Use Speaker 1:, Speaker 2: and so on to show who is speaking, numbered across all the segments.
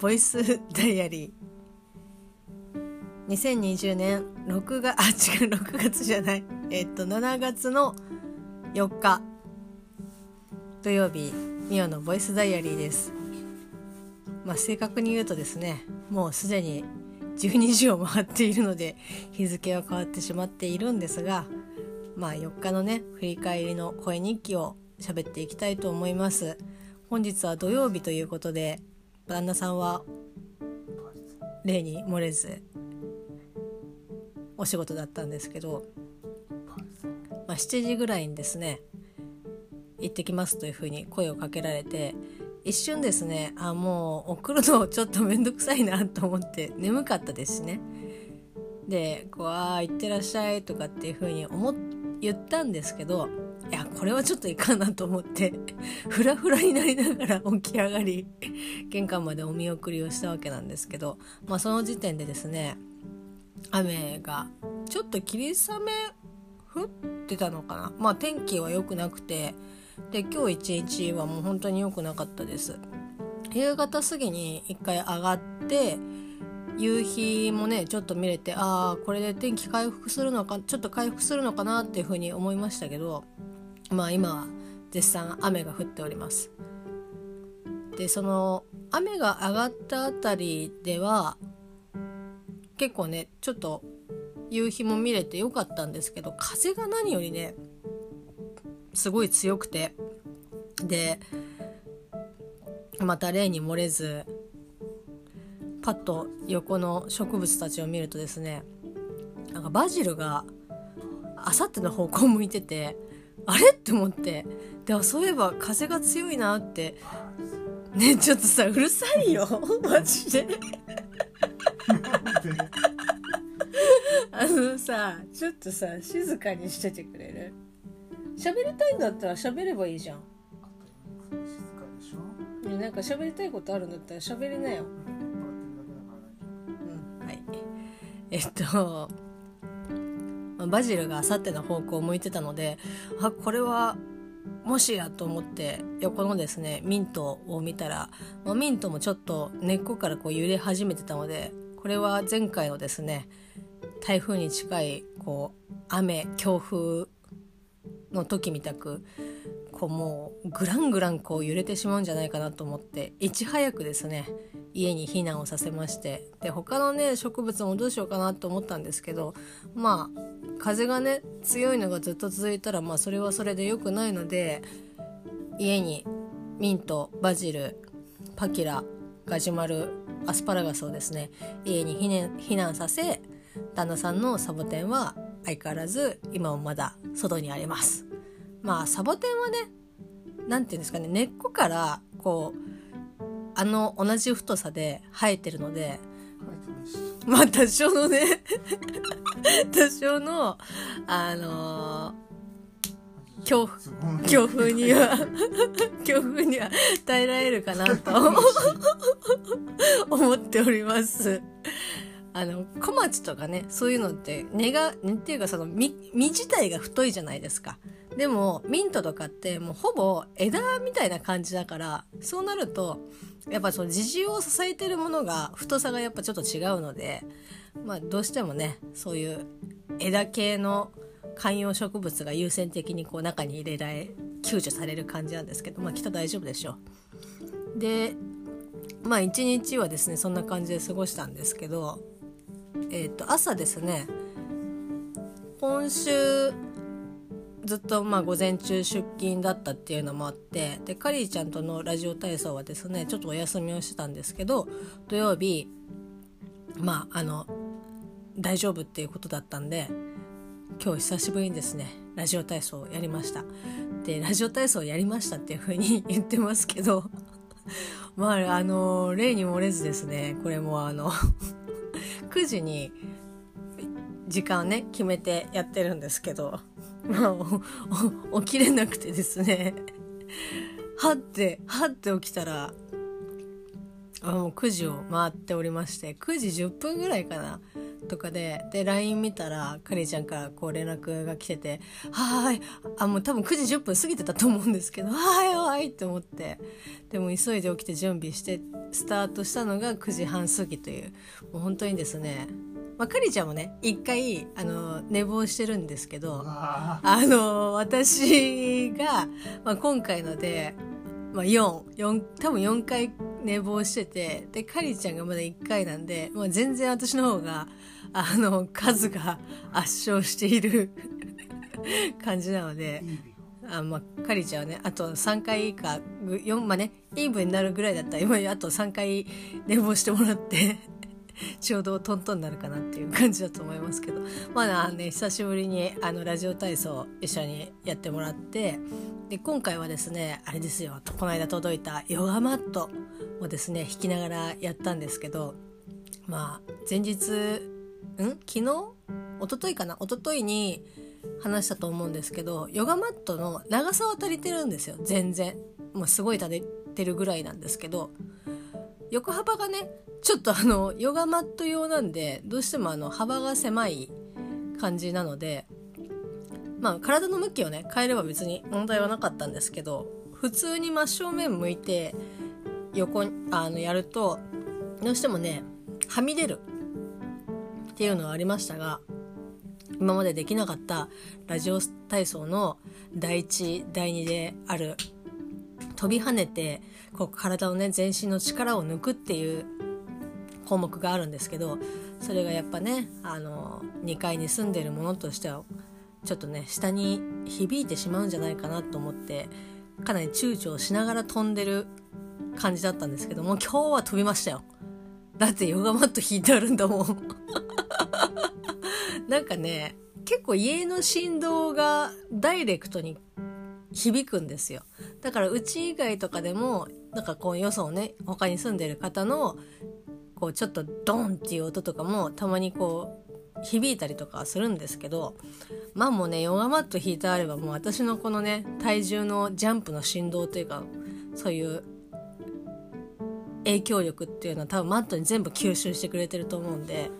Speaker 1: ボイスダイアリー。2020年6月あ違う6月じゃない。えっと7月の4日。土曜日ミオのボイスダイアリーです。まあ正確に言うとですねもうすでに12時を回っているので日付は変わってしまっているんですがまあ4日のね振り返りの声日記を喋っていきたいと思います。本日は土曜日ということで旦那さんは例に漏れずお仕事だったんですけど、まあ、7時ぐらいにですね行ってきますというふうに声をかけられて一瞬ですねあもう送るのちょっと面倒くさいなと思って眠かったですしね。でこう「ああ行ってらっしゃい」とかっていうふうに思言ったんですけどいやこれはちょっといかんなと思って フラフラになりながら起き上がり玄関までお見送りをしたわけなんですけど、まあ、その時点でですね雨がちょっと霧雨降ってたのかな。まあ天気は良くなくてで今日一日はもう本当に良くなかったです。夕方過ぎに一回上がって夕日もねちょっと見れてああこれで天気回復するのかちょっと回復するのかなっていうふうに思いましたけどまあ今は絶賛雨が降っております。でその雨が上がったあたりでは結構ねちょっと夕日も見れてよかったんですけど風が何よりねすごい強くてでまた例に漏れずパッと横の植物たちを見るとですねなんかバジルがあさっての方向を向いててあれ？って思って。でもそういえば風が強いなって。ねちょっとさうるさいよ。マジで。あのさちょっとさ静かにしててくれる？喋りたいんだったら喋ればいいじゃん。なんか喋りたいことあるんだったら喋りなよ。うんはい。えっとバジルがあさっての方向を向いてたのであこれはもしやと思って横のですねミントを見たら、まあ、ミントもちょっと根っこからこう揺れ始めてたのでこれは前回のですね台風に近いこう雨強風の時みたくこうもうグラングランこう揺れてしまうんじゃないかなと思っていち早くですね家に避難をさせましてで他のね植物もどうしようかなと思ったんですけどまあ風がね強いのがずっと続いたらまあそれはそれで良くないので家にミントバジルパキラガジュマルアスパラガスをですね家に避難避難させ旦那さんのサボテンは相変わらず今もまだ外にあります。まあサボテンはね何て言うんですかね根っこからこうあの同じ太さで生えてるのでまあ多少のね 多少のあのー、強強風には 強風には耐えられるかなと 思っております。あの小町とかねそういうのって根が根っていうかその実自体が太いじゃないですか。でもミントとかってもうほぼ枝みたいな感じだからそうなるとやっぱその自重を支えてるものが太さがやっぱちょっと違うのでまあどうしてもねそういう枝系の観葉植物が優先的にこう中に入れられ救助される感じなんですけどまあきっと大丈夫でしょう。でまあ一日はですねそんな感じで過ごしたんですけどえっ、ー、と朝ですね今週ずっとまあ午前中出勤だったっていうのもあってでカリーちゃんとのラジオ体操はですねちょっとお休みをしてたんですけど土曜日まああの大丈夫っていうことだったんで今日久しぶりにですねラジオ体操をやりました。でラジオ体操をやりましたっていう風に 言ってますけどまああの例に漏れずですねこれもあの 9時に時間ね決めてやってるんですけどまあ、起きれなくてですね。はって、はって起きたら、あもう9時を回っておりまして9時10分ぐらいかなとかでで LINE 見たらかりちゃんからこう連絡が来てて「はーい」あもう多分9時10分過ぎてたと思うんですけど「はーいはい」って思ってでも急いで起きて準備してスタートしたのが9時半過ぎというもう本当にですねまあ、かりちゃんもね一回あの寝坊してるんですけどあの私が、まあ、今回ので、まあ4、4多分4回寝坊しててでかりちゃんがまだ1回なんで、まあ、全然私の方があの数が圧勝している 感じなので。あまあ、かりちゃんはねあと3回か4まあねイーブンになるぐらいだったら今あと3回寝坊してもらって ちょうどトントンになるかなっていう感じだと思いますけど。まあね久しぶりにあのラジオ体操一緒にやってもらってで今回はですねあれですよこの間届いたヨガマットをですね弾きながらやったんですけどまあ前日ん？昨日？一昨日かな？一昨日に話したと思うんですけどヨガマットの長さは足りてるんですよ全然。もうすごい足りてるぐらいなんですけど横幅がねちょっとあのヨガマット用なんでどうしてもあの幅が狭い感じなのでまあ体の向きをね変えれば別に問題はなかったんですけど普通に真正面向いて横あのやるとどうしてもねはみ出るっていうのはありましたが今までできなかったラジオ体操の第一第二である飛び跳ねてこう体をね全身の力を抜くっていう項目があるんですけどそれがやっぱねあの2階に住んでるものとしてはちょっとね下に響いてしまうんじゃないかなと思ってかなり躊躇しながら飛んでる感じだったんですけども今日は飛びましたよ。だってヨガマット引いてあるんだもん。なんかね結構家の振動がダイレクトに響くんですよ。だからうち以外とかでもなんかこうよそをね他に住んでる方のこうちょっとドンっていう音とかもたまにこう響いたりとかするんですけどまあもうねヨガマット引いてあればもう私のこのね体重のジャンプの振動というかそういう影響力っていうのは多分マットに全部吸収してくれてると思うんで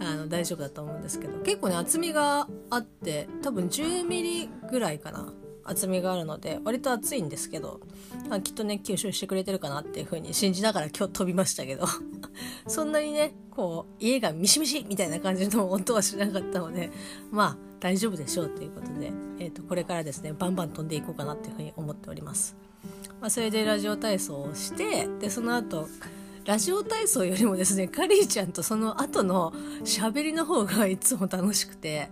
Speaker 1: あの大丈夫だと思うんですけど結構ね厚みがあって多分10ミリぐらいかな。厚みがあるので割と厚いんですけど、まあ、きっとね吸収してくれてるかなっていう風に信じながら今日飛びましたけど そんなにねこう家がミシミシみたいな感じの音はしなかったのでまあ大丈夫でしょうということで、えー、とこれからですねバンバン飛んでいこうかなっていう風に思っております。まあ、それでラジオ体操をしてでその後ラジオ体操よりもですねカリーちゃんとその後の喋りの方がいつも楽しくて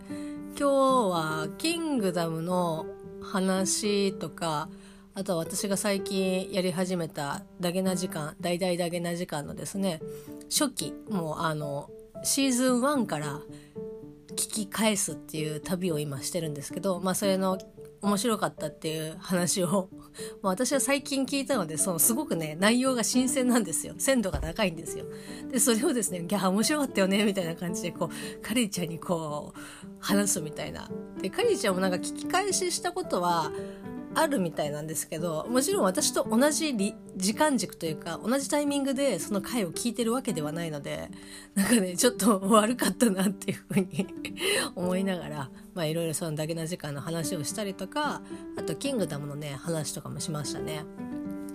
Speaker 1: 今日は「キングダム」の話とかあとは私が最近やり始めたダゲな時間大々ダゲな時間のですね初期もうあのシーズン1から聞き返すっていう旅を今してるんですけどまあそれの面白かったっていう話を、まあ、私は最近聞いたのでそのすごくね内容が新鮮なんですよ。鮮度が高いんですよ。でそれをですね「ギャ面白かったよね」みたいな感じでこうカリーちゃんにこう話すみたいな。でカリーちゃんもなんか聞き返ししたことはあるみたいなんですけどもちろん私と同じ時間軸というか同じタイミングでその回を聞いてるわけではないのでなんかねちょっと悪かったなっていうふうに 思いながらまあいろいろそのだけな時間の話をしたりとかあと「キングダム」のね話とかもしましたね。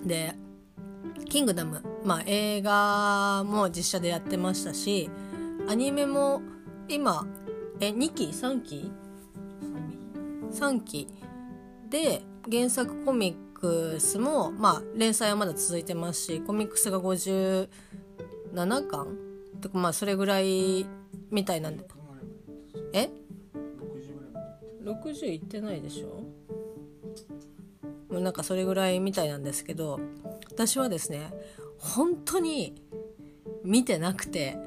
Speaker 1: で「キングダム」まあ映画も実写でやってましたしアニメも今え2期？3期 ?3 期で原作コミックスも、まあ、連載はまだ続いてますしコミックスが57巻とかまあそれぐらいみたいなんで。え？60いってないでしょ？もうなんかそれぐらいみたいなんですけど私はですね本当に見てなくて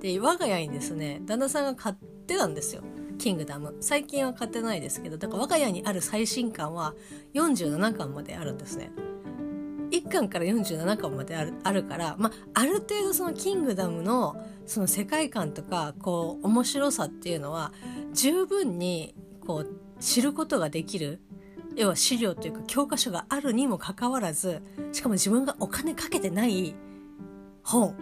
Speaker 1: で我が家にですね旦那さんが買ってたんですよキングダム。最近は買ってないですけどだから我が家にある最新巻は47巻まであるんですね。1巻から47巻まであるあるから、まあ、ある程度そのキングダムのその世界観とかこう面白さっていうのは十分にこう知ることができる要は資料というか教科書があるにもかかわらずしかも自分がお金かけてない本。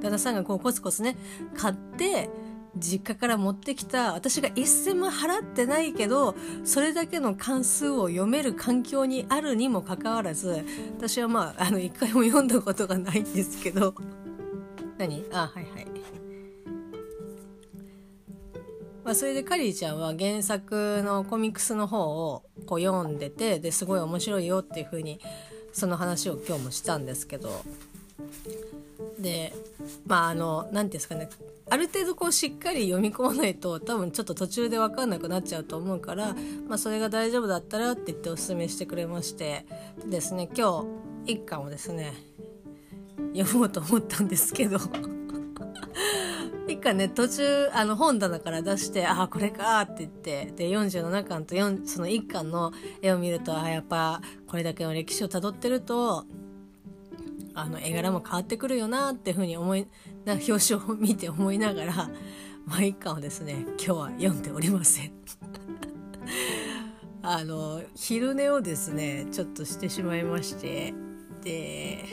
Speaker 1: 旦那さんがこうコツコツね買って実家から持ってきた私が一銭も払ってないけどそれだけの関数を読める環境にあるにもかかわらず私はまああの一回も読んだことがないんですけど。何？あはいはい。まあ、それでカリーちゃんは原作のコミックスの方をこう読んでてですごい面白いよっていう風にその話を今日もしたんですけど。でまああの何て言うんですかねある程度こうしっかり読み込まないと多分ちょっと途中で分かんなくなっちゃうと思うから、まあ、それが大丈夫だったらって言っておすすめしてくれまして。でですね今日一巻をですね読もうと思ったんですけど。一巻ね途中あの本棚から出してああこれかって言ってで47巻と4その1巻の絵を見るとあやっぱこれだけの歴史をたどってるとあの絵柄も変わってくるよなっていうふうに思いな表紙を見て思いながら、ま巻をですね今日は読んでおりません。あの昼寝をですねちょっとしてしまいましてで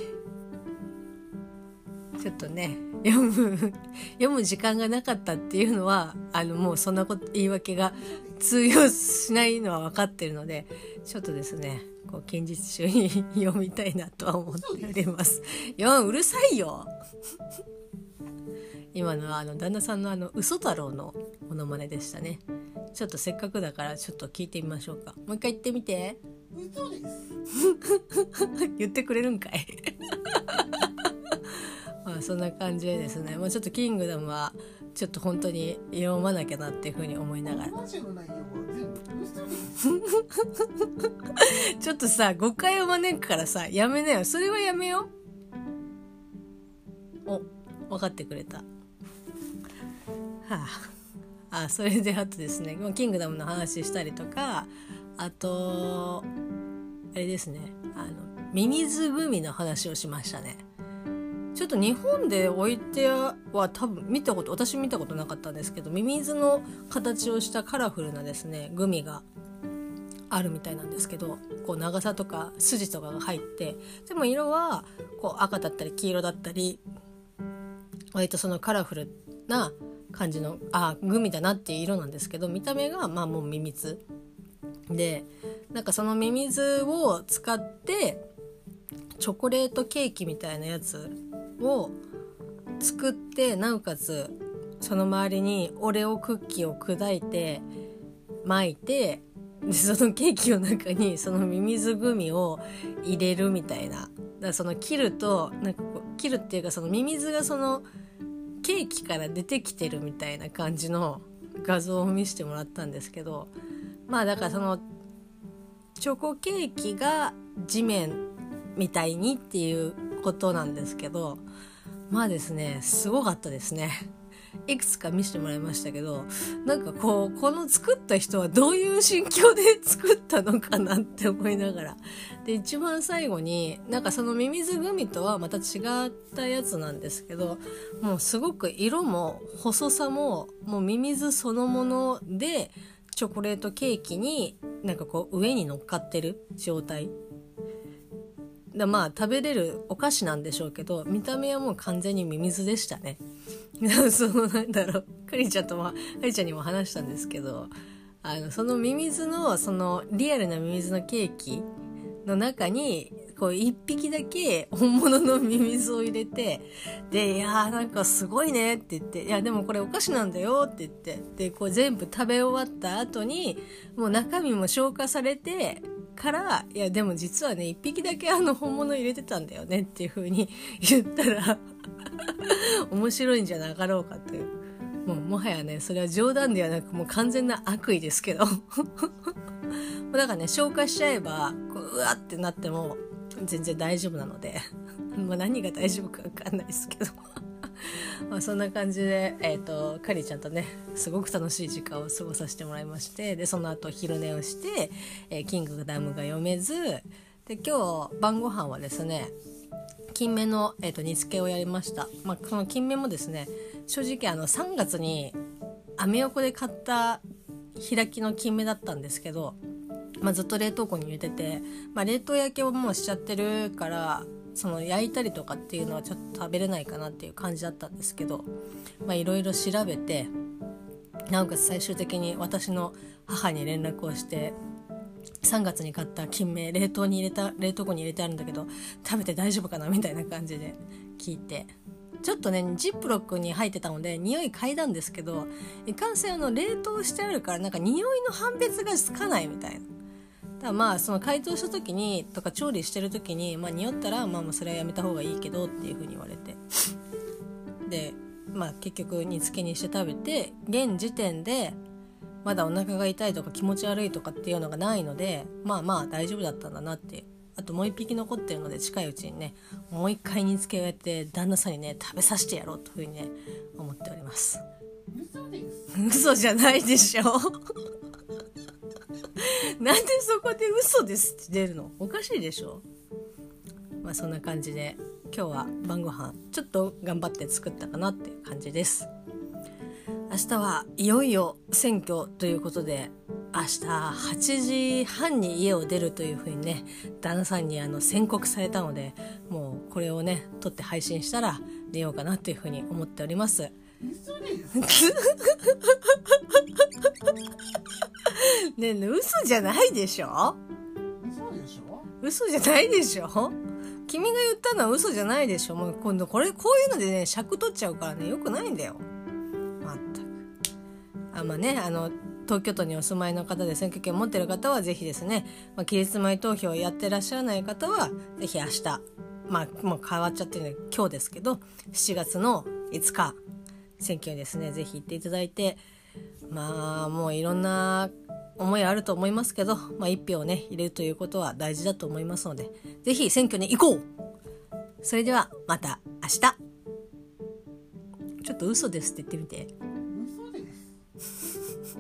Speaker 1: ちょっとね読む読む時間がなかったっていうのはあのもうそんなこと言い訳が通用しないのは分かってるのでちょっとですねこう近日中に 読みたいなとは思っております。いやうるさいよ今のはあの旦那さんのあの嘘太郎のモノマネでしたね。ちょっとせっかくだからちょっと聞いてみましょうか。もう一回言ってみて。言ってくれるんかい。まあそんな感じでですね、まあ、ちょっと「キングダム」はちょっと本当に読まなきゃなっていうふうに思いながら。ちょっとさ誤解を招くからさやめなよ。それはやめよお分かってくれたは ああそれであとですね「キングダム」の話したりとかあとあれですねあのミミズグミの話をしましたね。ちょっと日本で置いては多分見たこと私見たことなかったんですけどミミズの形をしたカラフルなですねグミがあるみたいなんですけどこう長さとか筋とかが入ってでも色はこう赤だったり黄色だったり割とそのカラフルな感じのあグミだなっていう色なんですけど見た目がまあもうミミズでなんかそのミミズを使ってチョコレートケーキみたいなやつを作ってなおかつその周りにオレオクッキーを砕いて巻いてでそのケーキの中にそのミミズグミを入れるみたいな。だからその切るとなんかこう切るっていうかそのミミズがそのケーキから出てきてるみたいな感じの画像を見せてもらったんですけどまあだからそのチョコケーキが地面みたいにっていうことなんですけどまあですねすごかったですね。いくつか見せてもらいましたけどなんかこうこの作った人はどういう心境で作ったのかなって思いながら。で一番最後になんかそのミミズグミとはまた違ったやつなんですけどもうすごく色も細さももうミミズそのものでチョコレートケーキになんかこう上に乗っかってる状態。だまあ食べれるお菓子なんでしょうけど見た目はもう完全にミミズでしたね。そのなんだろう。かりちゃんともかりちゃんにも話したんですけどあのそのミミズのそのリアルなミミズのケーキの中にこう一匹だけ本物のミミズを入れてで「いやーなんかすごいね」って言って「いやでもこれお菓子なんだよ」って言ってでこう全部食べ終わった後にもう中身も消化されてからいやでも実はね1匹だけあの本物入れてたんだよねっていう風に 言ったら 面白いんじゃなかろうかという。もうもはやねそれは冗談ではなくもう完全な悪意ですけど。だからね消化しちゃえばうわってなっても全然大丈夫なので。ま何が大丈夫か分かんないですけど。まあそんな感じで、えーと、かりちゃんとねすごく楽しい時間を過ごさせてもらいましてでその後昼寝をして「えー、キングダム」が読めずで今日晩ご飯はですね金目の、えーと、煮付けをやりました、まあ、その金目もですね正直あの3月にアメ横で買った開きの金目だったんですけど、まあ、ずっと冷凍庫に入れてて、まあ、冷凍焼けをもうしちゃってるからその焼いたりとかっていうのはちょっと食べれないかなっていう感じだったんですけどいろいろ調べてなおかつ最終的に私の母に連絡をして3月に買った金目冷凍に入れた冷凍庫に入れてあるんだけど食べて大丈夫かなみたいな感じで 聞いてちょっとねジップロックに入ってたので匂い嗅いだんですけどいかんせんあの冷凍してあるからなんか匂いの判別がつかないみたいな。だまあその解凍した時にとか調理してる時に、まあ、匂ったらまあもうそれはやめた方がいいけどっていうふうに言われて。でまあ結局煮付けにして食べて現時点でまだお腹が痛いとか気持ち悪いとかっていうのがないのでまあまあ大丈夫だったんだなって。あともう一匹残ってるので近いうちにねもう一回煮付けをやって旦那さんにね食べさせてやろうというふうにね思っております。嘘じゃないでしょ なんでそこで嘘ですって出るの？おかしいでしょ？まあそんな感じで今日は晩ご飯ちょっと頑張って作ったかなって感じです。明日はいよいよ選挙ということで明日8時半に家を出るというふうにね旦那さんにあの宣告されたのでもうこれをね撮って配信したら出ようかなというふうに思っております。ねえね嘘じゃないでしょ？
Speaker 2: 嘘でしょ？
Speaker 1: 嘘じゃないでしょ？君が言ったのは嘘じゃないでしょ？もう今度これこういうのでね尺取っちゃうからねよくないんだよ。まったく。あまあねあの東京都にお住まいの方で選挙権を持ってる方はぜひですね、まあ、期日前投票をやってらっしゃらない方はぜひ明日まあもう変わっちゃってるね今日ですけど7月の5日選挙にですねぜひ行っていただいてまあもういろんな思いあると思いますけど、まあ、1票をね入れるということは大事だと思いますので是非選挙に行こう。それではまた明日。ちょっと嘘ですって言ってみて。嘘です。